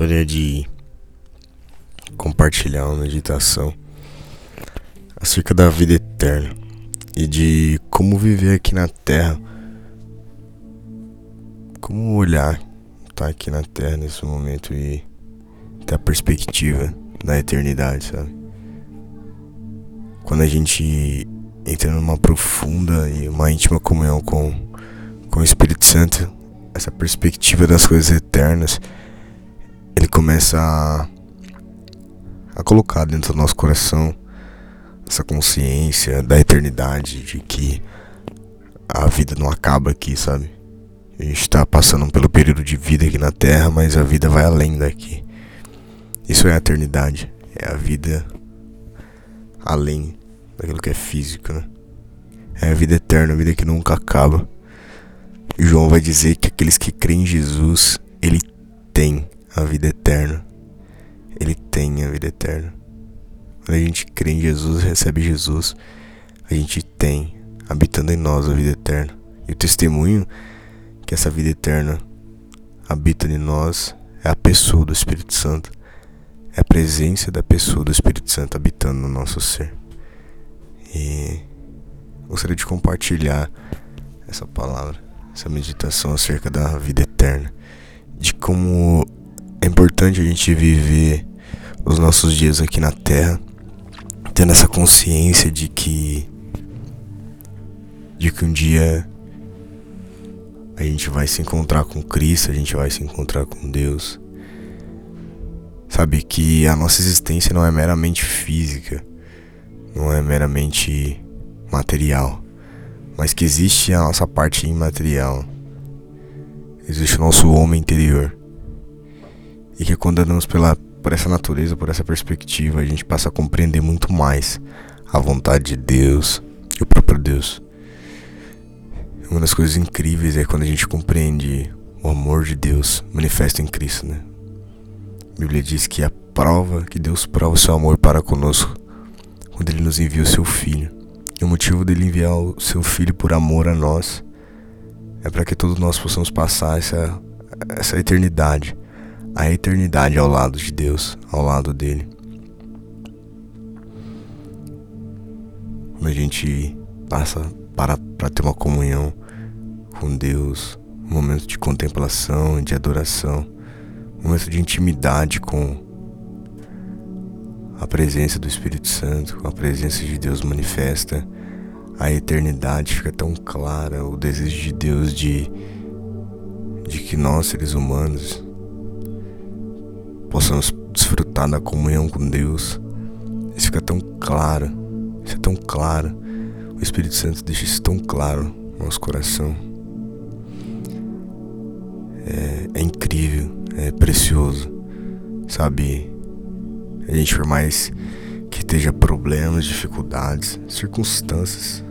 Gostaria de compartilhar uma meditação acerca da vida eterna e de como viver aqui na Terra. Como olhar, estar aqui na Terra nesse momento e ter a perspectiva da eternidade, sabe? Quando a gente entra numa profunda e uma íntima comunhão com, com o Espírito Santo, essa perspectiva das coisas eternas, ele começa a, a colocar dentro do nosso coração essa consciência da eternidade, de que a vida não acaba aqui, sabe? A gente está passando pelo período de vida aqui na Terra, mas a vida vai além daqui. Isso é a eternidade, é a vida além daquilo que é físico, né? É a vida eterna, a vida que nunca acaba. João vai dizer que aqueles que creem em Jesus, ele tem a vida eterna. Ele tem a vida eterna. Quando a gente crê em Jesus, recebe Jesus, a gente tem habitando em nós a vida eterna. E o testemunho que essa vida eterna habita em nós é a pessoa do Espírito Santo. É a presença da pessoa do Espírito Santo habitando no nosso ser. E gostaria de compartilhar essa palavra, essa meditação acerca da vida eterna, de como importante a gente viver os nossos dias aqui na Terra, tendo essa consciência de que de que um dia a gente vai se encontrar com Cristo, a gente vai se encontrar com Deus. Sabe que a nossa existência não é meramente física, não é meramente material, mas que existe a nossa parte imaterial. Existe o nosso homem interior. E que quando andamos pela, por essa natureza, por essa perspectiva, a gente passa a compreender muito mais a vontade de Deus e o próprio Deus. Uma das coisas incríveis é quando a gente compreende o amor de Deus manifesto em Cristo, né? A Bíblia diz que a prova que Deus prova o seu amor para conosco quando ele nos envia o seu filho. E o motivo dele enviar o seu filho por amor a nós é para que todos nós possamos passar essa, essa eternidade, a eternidade ao lado de Deus, ao lado dele. Quando a gente passa para, para ter uma comunhão com Deus, um momento de contemplação, de adoração, um momento de intimidade com a presença do Espírito Santo, com a presença de Deus manifesta, a eternidade fica tão clara, o desejo de Deus de, de que nós, seres humanos, possamos desfrutar da comunhão com Deus. Isso fica tão claro, isso é tão claro. O Espírito Santo deixa isso tão claro no nosso coração. É, é incrível, é precioso, sabe? A gente, por mais que esteja problemas, dificuldades, circunstâncias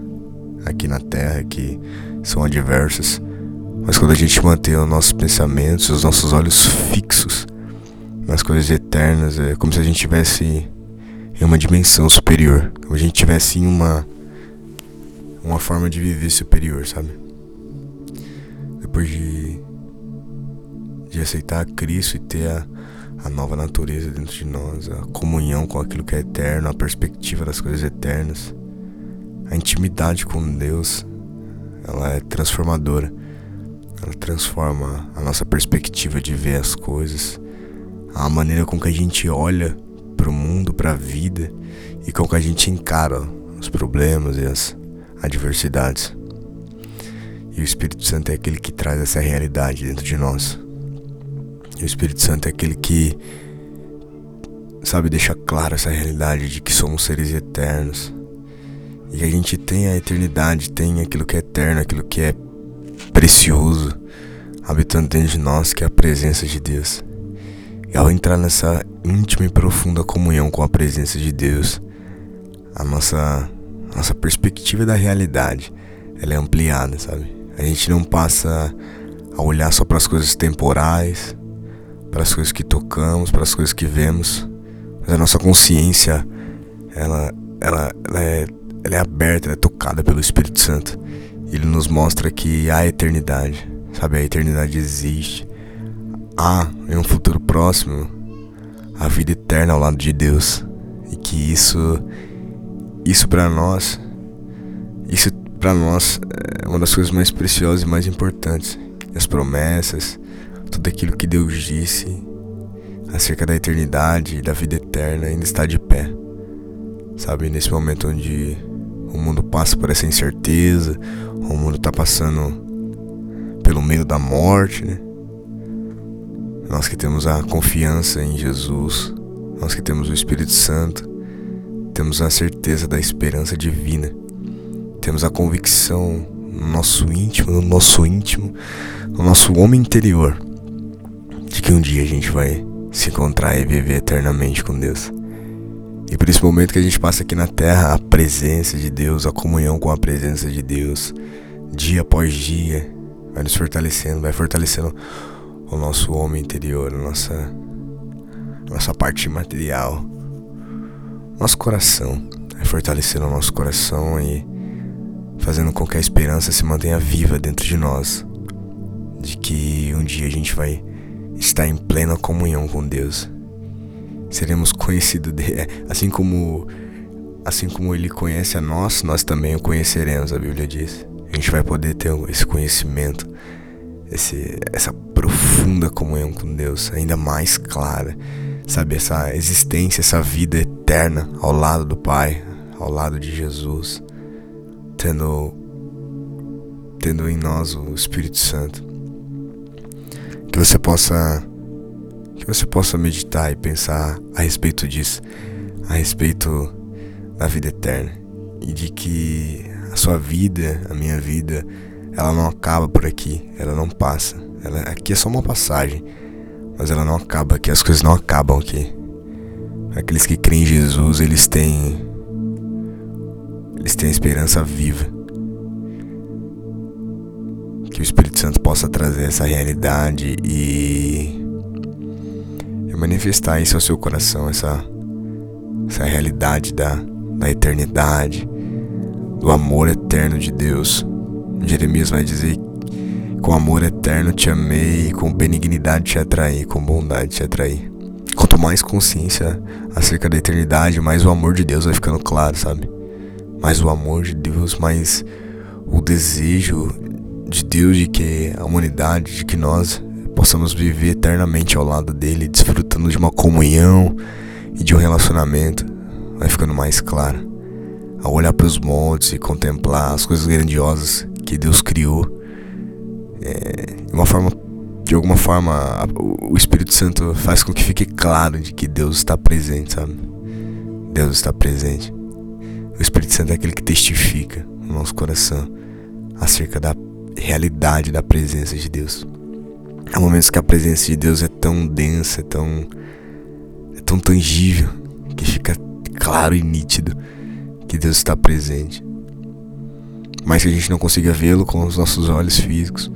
aqui na Terra que são adversas, mas quando a gente mantém os nossos pensamentos, os nossos olhos fixos nas coisas eternas, é como se a gente tivesse em uma dimensão superior, como se a gente tivesse em uma uma forma de viver superior, sabe? Depois de de aceitar Cristo e ter a, a nova natureza dentro de nós, a comunhão com aquilo que é eterno, a perspectiva das coisas eternas, a intimidade com Deus, ela é transformadora. Ela transforma a nossa perspectiva de ver as coisas, a maneira com que a gente olha para o mundo, para a vida e com que a gente encara os problemas e as adversidades. E o Espírito Santo é aquele que traz essa realidade dentro de nós. E o Espírito Santo é aquele que, sabe, deixa clara essa realidade de que somos seres eternos. E que a gente tem a eternidade, tem aquilo que é eterno, aquilo que é precioso, habitando dentro de nós, que é a presença de Deus. Ao entrar nessa íntima e profunda comunhão com a presença de Deus, a nossa, nossa perspectiva da realidade ela é ampliada, sabe? A gente não passa a olhar só para as coisas temporais, para as coisas que tocamos, para as coisas que vemos, mas a nossa consciência ela, ela, ela, é, ela é aberta, ela é tocada pelo Espírito Santo. Ele nos mostra que há eternidade, sabe? A eternidade existe. Há em um futuro próximo a vida eterna ao lado de Deus e que isso isso para nós isso para nós é uma das coisas mais preciosas e mais importantes. As promessas, tudo aquilo que Deus disse acerca da eternidade e da vida eterna ainda está de pé. Sabe, nesse momento onde o mundo passa por essa incerteza, o mundo está passando pelo meio da morte, né? Nós que temos a confiança em Jesus, nós que temos o Espírito Santo, temos a certeza da esperança divina, temos a convicção no nosso íntimo, no nosso íntimo, no nosso homem interior, de que um dia a gente vai se encontrar e viver eternamente com Deus. E por esse momento que a gente passa aqui na terra, a presença de Deus, a comunhão com a presença de Deus, dia após dia, vai nos fortalecendo, vai fortalecendo o nosso homem interior, a nossa, a nossa parte material, nosso coração, vai fortalecendo o nosso coração e fazendo com que a esperança se mantenha viva dentro de nós, de que um dia a gente vai estar em plena comunhão com Deus. Seremos conhecidos de, é, assim como assim como ele conhece a nós, nós também o conheceremos, a Bíblia diz. A gente vai poder ter esse conhecimento, esse, essa profunda comunhão com Deus, ainda mais clara, sabe essa existência, essa vida eterna ao lado do Pai, ao lado de Jesus, tendo tendo em nós o Espírito Santo. Que você possa que você possa meditar e pensar a respeito disso, a respeito da vida eterna e de que a sua vida, a minha vida, ela não acaba por aqui, ela não passa. Ela, aqui é só uma passagem, mas ela não acaba aqui, as coisas não acabam aqui. Aqueles que creem em Jesus, eles têm eles têm a esperança viva. Que o Espírito Santo possa trazer essa realidade e manifestar isso ao seu coração, essa, essa realidade da, da eternidade, do amor eterno de Deus. Jeremias vai dizer: Com amor eterno te amei, com benignidade te atraí, com bondade te atraí. Quanto mais consciência acerca da eternidade, mais o amor de Deus vai ficando claro, sabe? Mais o amor de Deus, mais o desejo de Deus de que a humanidade, de que nós possamos viver eternamente ao lado dele, desfrutando de uma comunhão e de um relacionamento, vai ficando mais claro. Ao olhar para os montes e contemplar as coisas grandiosas que Deus criou, é, uma forma, de alguma forma, o Espírito Santo faz com que fique claro de que Deus está presente, sabe? Deus está presente. O Espírito Santo é aquele que testifica no nosso coração acerca da realidade da presença de Deus. Há momentos que a presença de Deus é tão densa, é tão, é tão tangível, que fica claro e nítido que Deus está presente. Mas que a gente não consiga vê-lo com os nossos olhos físicos,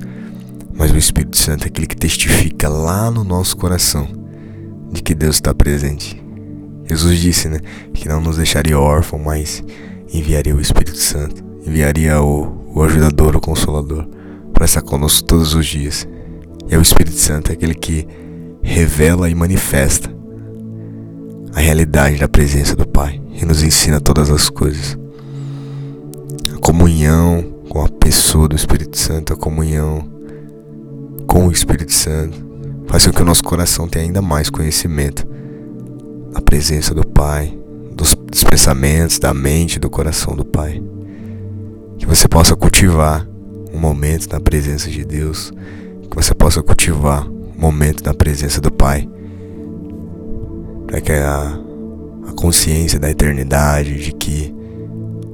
mas o Espírito Santo é aquele que testifica lá no nosso coração de que Deus está presente. Jesus disse, né, que não nos deixaria órfão, mas enviaria o Espírito Santo, enviaria o, o ajudador, o consolador, para estar conosco todos os dias. E é o Espírito Santo é aquele que revela e manifesta a realidade da presença do Pai e nos ensina todas as coisas. Comunhão com a pessoa do Espírito Santo, a comunhão com o Espírito Santo, faz com que o nosso coração tenha ainda mais conhecimento da presença do Pai, dos, dos pensamentos, da mente, do coração do Pai. Que você possa cultivar um momento na presença de Deus que você possa cultivar o momento na presença do Pai, para que a, a consciência da eternidade de que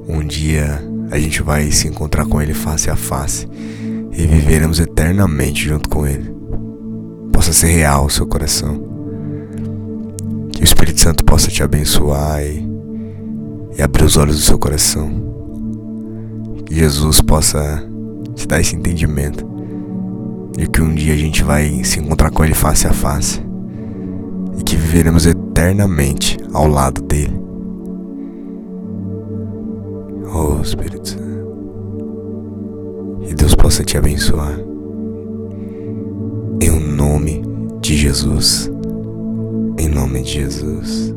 um dia a gente vai se encontrar com Ele face a face e viveremos eternamente junto com Ele, possa ser real o seu coração, que o Espírito Santo possa te abençoar e, e abrir os olhos do seu coração. Jesus possa te dar esse entendimento de que um dia a gente vai se encontrar com Ele face a face e que viveremos eternamente ao lado dele. Espírito Santo. E Deus possa te abençoar. Em nome de Jesus. Em nome de Jesus.